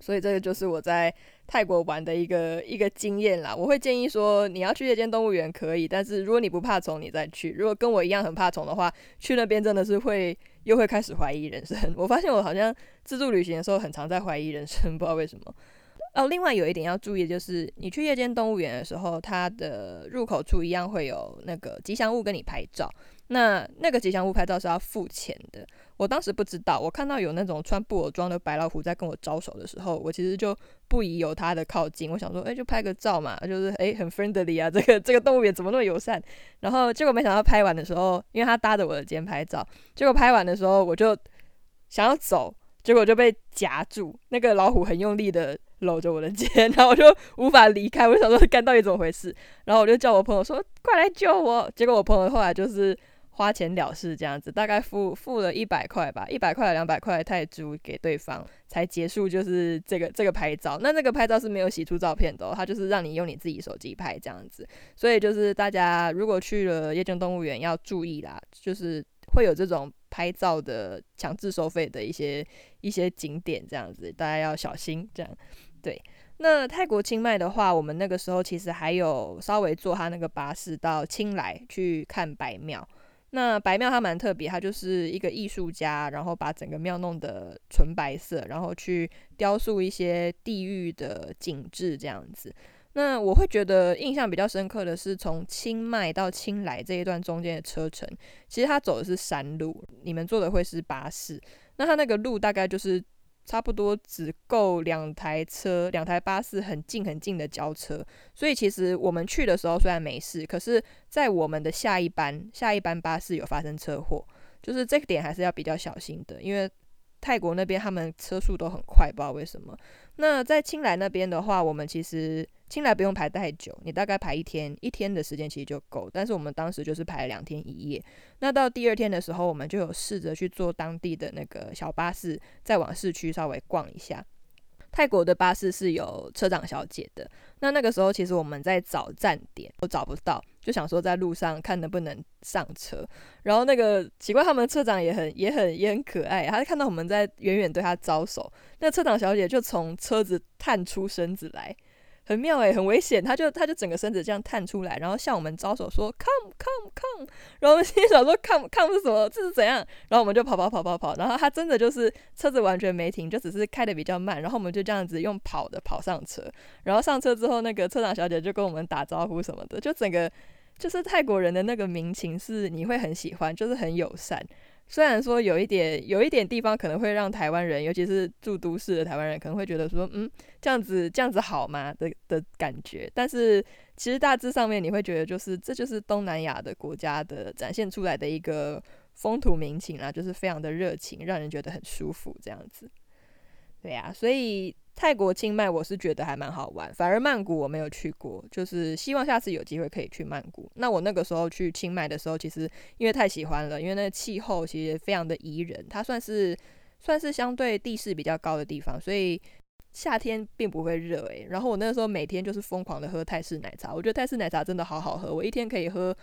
所以这个就是我在泰国玩的一个一个经验啦。我会建议说，你要去夜间动物园可以，但是如果你不怕虫，你再去。如果跟我一样很怕虫的话，去那边真的是会又会开始怀疑人生。[laughs] 我发现我好像自助旅行的时候很常在怀疑人生，[laughs] 不知道为什么。哦，另外有一点要注意就是，你去夜间动物园的时候，它的入口处一样会有那个吉祥物跟你拍照。那那个吉祥物拍照是要付钱的。我当时不知道，我看到有那种穿布偶装的白老虎在跟我招手的时候，我其实就不宜有它的靠近。我想说，哎，就拍个照嘛，就是哎很 friendly 啊，这个这个动物园怎么那么友善？然后结果没想到拍完的时候，因为它搭着我的肩拍照，结果拍完的时候我就想要走，结果就被夹住，那个老虎很用力的。搂着我的肩，[laughs] 然后我就无法离开。我想说，干到底怎么回事？然后我就叫我朋友说：“快来救我！”结果我朋友后来就是花钱了事，这样子，大概付付了一百块吧，一百块两百块泰铢给对方，才结束就是这个这个拍照。那那个拍照是没有洗出照片的，他就是让你用你自己手机拍这样子。所以就是大家如果去了夜间动物园要注意啦，就是会有这种拍照的强制收费的一些一些景点这样子，大家要小心这样。对，那泰国清迈的话，我们那个时候其实还有稍微坐他那个巴士到清莱去看白庙。那白庙它蛮特别，它就是一个艺术家，然后把整个庙弄得纯白色，然后去雕塑一些地域的景致这样子。那我会觉得印象比较深刻的是从清迈到清莱这一段中间的车程，其实它走的是山路，你们坐的会是巴士。那它那个路大概就是。差不多只够两台车，两台巴士很近很近的交车，所以其实我们去的时候虽然没事，可是在我们的下一班下一班巴士有发生车祸，就是这个点还是要比较小心的，因为泰国那边他们车速都很快，不知道为什么。那在青莱那边的话，我们其实。清来不用排太久，你大概排一天，一天的时间其实就够。但是我们当时就是排了两天一夜。那到第二天的时候，我们就有试着去坐当地的那个小巴士，再往市区稍微逛一下。泰国的巴士是有车长小姐的。那那个时候其实我们在找站点都找不到，就想说在路上看能不能上车。然后那个奇怪，他们车长也很也很也很可爱，他看到我们在远远对他招手，那车长小姐就从车子探出身子来。很妙诶，很危险，他就他就整个身子这样探出来，然后向我们招手说 “come come come”，然后我们心想说 “come come” 是什么？这是怎样？然后我们就跑跑跑跑跑，然后他真的就是车子完全没停，就只是开的比较慢，然后我们就这样子用跑的跑上车，然后上车之后，那个车长小姐就跟我们打招呼什么的，就整个就是泰国人的那个民情是你会很喜欢，就是很友善。虽然说有一点有一点地方可能会让台湾人，尤其是住都市的台湾人，可能会觉得说，嗯，这样子这样子好吗的的感觉。但是其实大致上面你会觉得，就是这就是东南亚的国家的展现出来的一个风土民情啦，就是非常的热情，让人觉得很舒服这样子。对呀，所以。泰国清迈我是觉得还蛮好玩，反而曼谷我没有去过，就是希望下次有机会可以去曼谷。那我那个时候去清迈的时候，其实因为太喜欢了，因为那个气候其实非常的宜人，它算是算是相对地势比较高的地方，所以夏天并不会热诶。然后我那个时候每天就是疯狂的喝泰式奶茶，我觉得泰式奶茶真的好好喝，我一天可以喝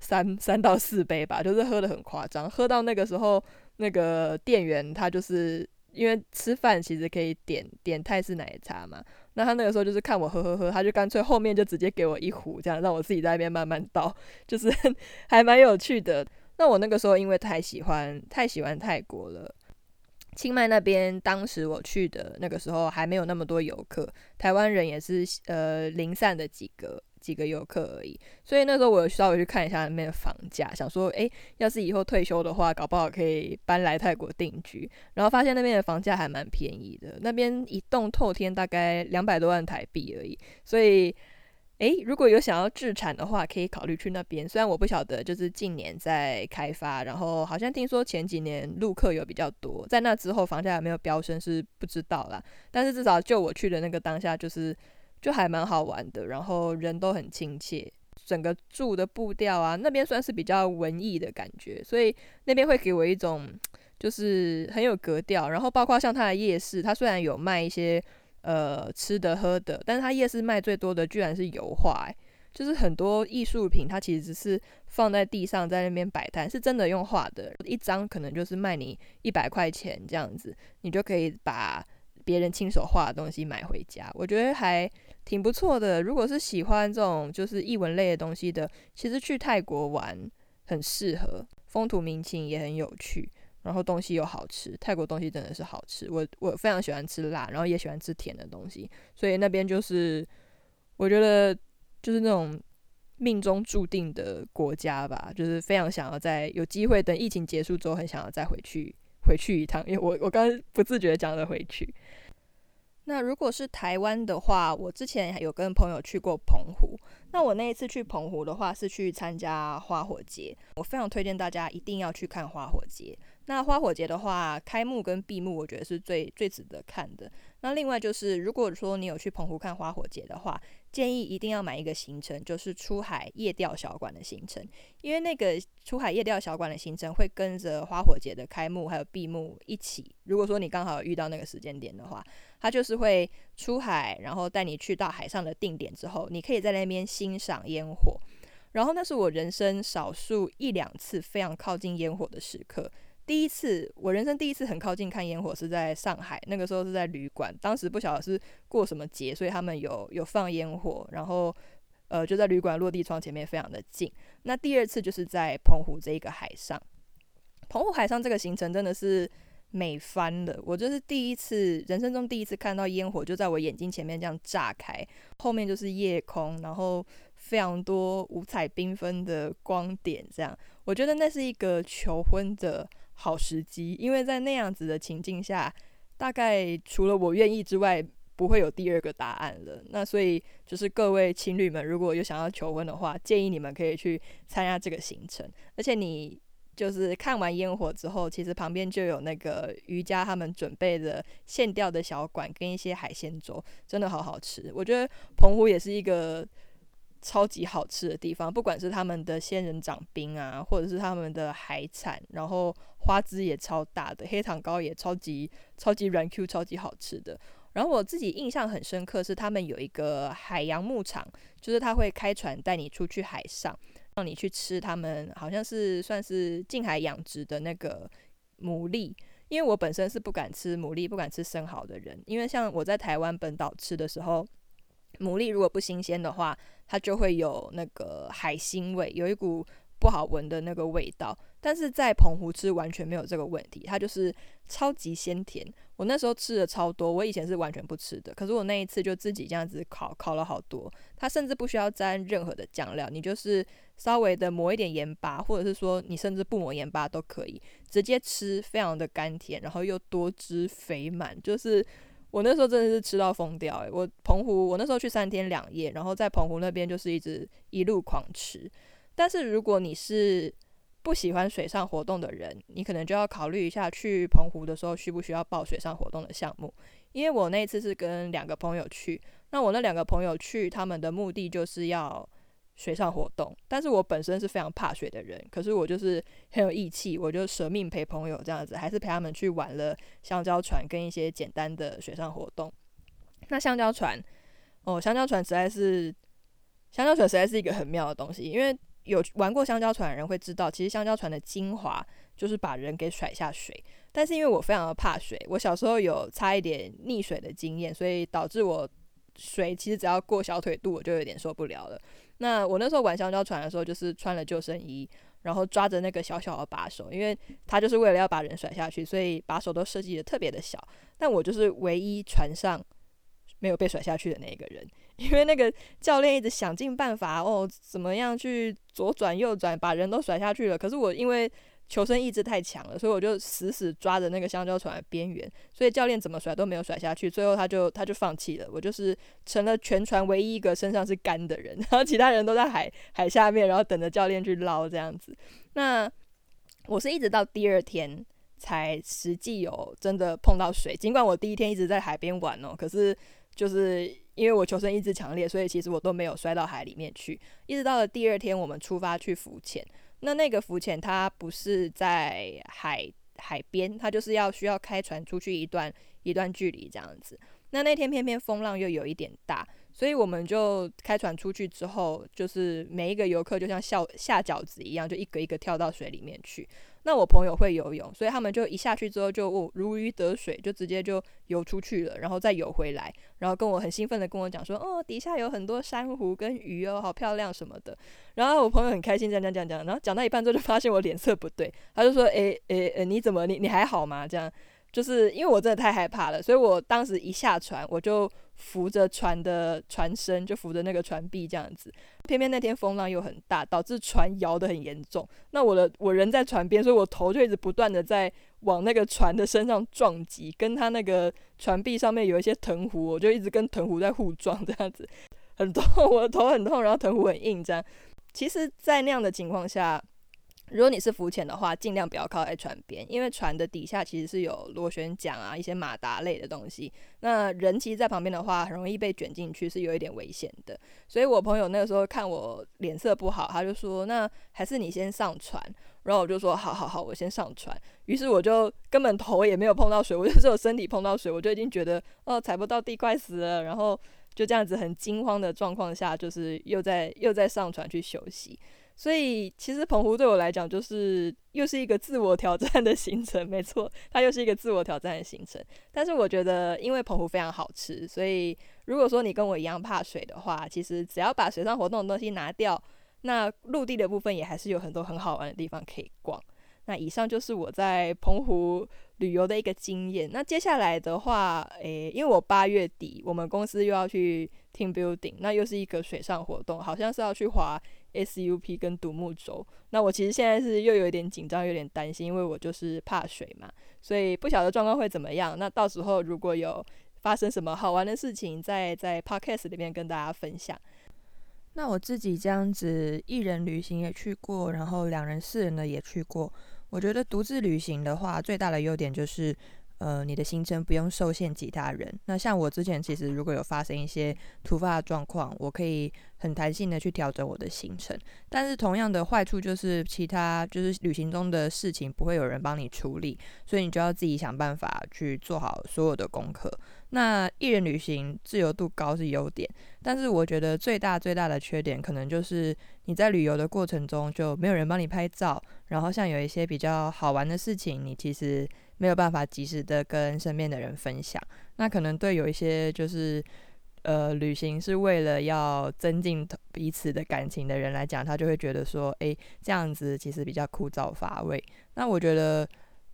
三三到四杯吧，就是喝的很夸张，喝到那个时候那个店员他就是。因为吃饭其实可以点点泰式奶茶嘛，那他那个时候就是看我喝喝喝，他就干脆后面就直接给我一壶，这样让我自己在那边慢慢倒，就是 [laughs] 还蛮有趣的。那我那个时候因为太喜欢太喜欢泰国了，清迈那边当时我去的那个时候还没有那么多游客，台湾人也是呃零散的几个。几个游客而已，所以那时候我稍微去看一下那边的房价，想说，诶，要是以后退休的话，搞不好可以搬来泰国定居。然后发现那边的房价还蛮便宜的，那边一栋透天大概两百多万台币而已。所以，诶，如果有想要置产的话，可以考虑去那边。虽然我不晓得，就是近年在开发，然后好像听说前几年陆客有比较多，在那之后房价有没有飙升是不知道啦。但是至少就我去的那个当下，就是。就还蛮好玩的，然后人都很亲切，整个住的步调啊，那边算是比较文艺的感觉，所以那边会给我一种就是很有格调。然后包括像它的夜市，它虽然有卖一些呃吃的喝的，但是它夜市卖最多的居然是油画，就是很多艺术品它其实是放在地上在那边摆摊，是真的用画的，一张可能就是卖你一百块钱这样子，你就可以把别人亲手画的东西买回家，我觉得还。挺不错的，如果是喜欢这种就是译文类的东西的，其实去泰国玩很适合，风土民情也很有趣，然后东西又好吃。泰国东西真的是好吃，我我非常喜欢吃辣，然后也喜欢吃甜的东西，所以那边就是我觉得就是那种命中注定的国家吧，就是非常想要在有机会等疫情结束之后，很想要再回去回去一趟。因为我我刚刚不自觉讲了回去。那如果是台湾的话，我之前有跟朋友去过澎湖。那我那一次去澎湖的话，是去参加花火节。我非常推荐大家一定要去看花火节。那花火节的话，开幕跟闭幕，我觉得是最最值得看的。那另外就是，如果说你有去澎湖看花火节的话，建议一定要买一个行程，就是出海夜钓小馆的行程。因为那个出海夜钓小馆的行程会跟着花火节的开幕还有闭幕一起。如果说你刚好遇到那个时间点的话，它就是会出海，然后带你去到海上的定点之后，你可以在那边欣赏烟火。然后那是我人生少数一两次非常靠近烟火的时刻。第一次，我人生第一次很靠近看烟火是在上海，那个时候是在旅馆，当时不晓得是过什么节，所以他们有有放烟火，然后呃就在旅馆落地窗前面非常的近。那第二次就是在澎湖这一个海上，澎湖海上这个行程真的是美翻了，我就是第一次人生中第一次看到烟火就在我眼睛前面这样炸开，后面就是夜空，然后非常多五彩缤纷的光点，这样我觉得那是一个求婚的。好时机，因为在那样子的情境下，大概除了我愿意之外，不会有第二个答案了。那所以就是各位情侣们，如果有想要求婚的话，建议你们可以去参加这个行程。而且你就是看完烟火之后，其实旁边就有那个瑜伽他们准备的现钓的小馆跟一些海鲜粥，真的好好吃。我觉得澎湖也是一个。超级好吃的地方，不管是他们的仙人掌冰啊，或者是他们的海产，然后花枝也超大的，黑糖糕也超级超级软 Q，超级好吃的。然后我自己印象很深刻是他们有一个海洋牧场，就是他会开船带你出去海上，让你去吃他们好像是算是近海养殖的那个牡蛎。因为我本身是不敢吃牡蛎、不敢吃生蚝的人，因为像我在台湾本岛吃的时候。牡蛎如果不新鲜的话，它就会有那个海腥味，有一股不好闻的那个味道。但是在澎湖吃完全没有这个问题，它就是超级鲜甜。我那时候吃的超多，我以前是完全不吃的，可是我那一次就自己这样子烤，烤了好多。它甚至不需要沾任何的酱料，你就是稍微的抹一点盐巴，或者是说你甚至不抹盐巴都可以，直接吃，非常的甘甜，然后又多汁肥满，就是。我那时候真的是吃到疯掉诶，我澎湖我那时候去三天两夜，然后在澎湖那边就是一直一路狂吃。但是如果你是不喜欢水上活动的人，你可能就要考虑一下去澎湖的时候需不需要报水上活动的项目。因为我那次是跟两个朋友去，那我那两个朋友去，他们的目的就是要。水上活动，但是我本身是非常怕水的人，可是我就是很有义气，我就舍命陪朋友这样子，还是陪他们去玩了香蕉船跟一些简单的水上活动。那香蕉船，哦，香蕉船实在是，香蕉船实在是一个很妙的东西，因为有玩过香蕉船的人会知道，其实香蕉船的精华就是把人给甩下水。但是因为我非常的怕水，我小时候有差一点溺水的经验，所以导致我水其实只要过小腿肚，我就有点受不了了。那我那时候玩香蕉船的时候，就是穿了救生衣，然后抓着那个小小的把手，因为他就是为了要把人甩下去，所以把手都设计的特别的小。但我就是唯一船上没有被甩下去的那一个人，因为那个教练一直想尽办法哦，怎么样去左转右转，把人都甩下去了。可是我因为求生意志太强了，所以我就死死抓着那个香蕉船的边缘，所以教练怎么甩都没有甩下去。最后他就他就放弃了，我就是成了全船唯一一个身上是干的人，然后其他人都在海海下面，然后等着教练去捞这样子。那我是一直到第二天才实际有真的碰到水，尽管我第一天一直在海边玩哦，可是就是因为我求生意志强烈，所以其实我都没有摔到海里面去。一直到了第二天，我们出发去浮潜。那那个浮潜，它不是在海海边，它就是要需要开船出去一段一段距离这样子。那那天偏偏风浪又有一点大，所以我们就开船出去之后，就是每一个游客就像下下饺子一样，就一个一个跳到水里面去。那我朋友会游泳，所以他们就一下去之后就如鱼得水，就直接就游出去了，然后再游回来，然后跟我很兴奋的跟我讲说，哦，底下有很多珊瑚跟鱼哦，好漂亮什么的。然后我朋友很开心讲讲讲讲，然后讲到一半之后就发现我脸色不对，他就说，诶诶诶，你怎么你你还好吗？这样。就是因为我真的太害怕了，所以我当时一下船，我就扶着船的船身，就扶着那个船壁这样子。偏偏那天风浪又很大，导致船摇得很严重。那我的我人在船边，所以我头就一直不断的在往那个船的身上撞击，跟他那个船壁上面有一些藤壶，我就一直跟藤壶在互撞，这样子很痛，[laughs] 我的头很痛，然后藤壶很硬，这样。其实，在那样的情况下。如果你是浮潜的话，尽量不要靠在船边，因为船的底下其实是有螺旋桨啊，一些马达类的东西。那人其实，在旁边的话，很容易被卷进去，是有一点危险的。所以我朋友那个时候看我脸色不好，他就说：“那还是你先上船。”然后我就说：“好好好，我先上船。”于是我就根本头也没有碰到水，我就只有身体碰到水，我就已经觉得哦，踩不到地，快死了。然后就这样子很惊慌的状况下，就是又在又在上船去休息。所以其实澎湖对我来讲，就是又是一个自我挑战的行程，没错，它又是一个自我挑战的行程。但是我觉得，因为澎湖非常好吃，所以如果说你跟我一样怕水的话，其实只要把水上活动的东西拿掉，那陆地的部分也还是有很多很好玩的地方可以逛。那以上就是我在澎湖旅游的一个经验。那接下来的话，诶，因为我八月底我们公司又要去 team building，那又是一个水上活动，好像是要去滑 SUP 跟独木舟。那我其实现在是又有点紧张，有点担心，因为我就是怕水嘛，所以不晓得状况会怎么样。那到时候如果有发生什么好玩的事情，再在 podcast 里面跟大家分享。那我自己这样子一人旅行也去过，然后两人、四人的也去过。我觉得独自旅行的话，最大的优点就是，呃，你的行程不用受限其他人。那像我之前其实如果有发生一些突发状况，我可以很弹性的去调整我的行程。但是同样的坏处就是，其他就是旅行中的事情不会有人帮你处理，所以你就要自己想办法去做好所有的功课。那一人旅行自由度高是优点，但是我觉得最大最大的缺点可能就是你在旅游的过程中就没有人帮你拍照，然后像有一些比较好玩的事情，你其实没有办法及时的跟身边的人分享。那可能对有一些就是呃旅行是为了要增进彼此的感情的人来讲，他就会觉得说，诶，这样子其实比较枯燥乏味。那我觉得。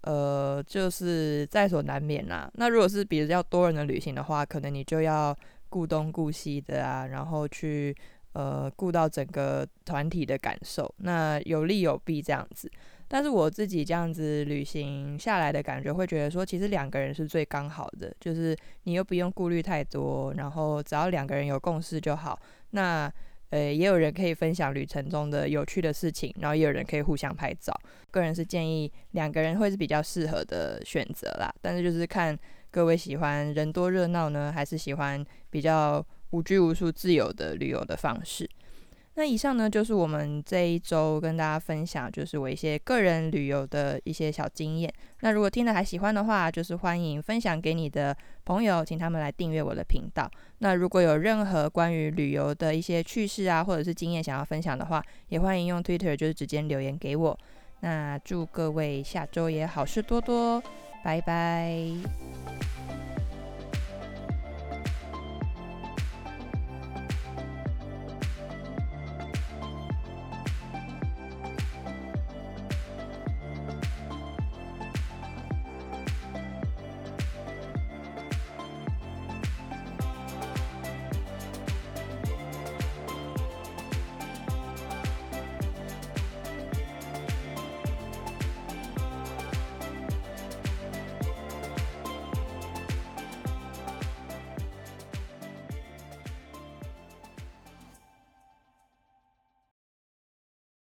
呃，就是在所难免啦。那如果是比较多人的旅行的话，可能你就要顾东顾西的啊，然后去呃顾到整个团体的感受，那有利有弊这样子。但是我自己这样子旅行下来的感觉，会觉得说，其实两个人是最刚好的，就是你又不用顾虑太多，然后只要两个人有共识就好。那呃，也有人可以分享旅程中的有趣的事情，然后也有人可以互相拍照。个人是建议两个人会是比较适合的选择啦，但是就是看各位喜欢人多热闹呢，还是喜欢比较无拘无束、自由的旅游的方式。那以上呢，就是我们这一周跟大家分享，就是我一些个人旅游的一些小经验。那如果听了还喜欢的话，就是欢迎分享给你的朋友，请他们来订阅我的频道。那如果有任何关于旅游的一些趣事啊，或者是经验想要分享的话，也欢迎用 Twitter 就是直接留言给我。那祝各位下周也好事多多，拜拜。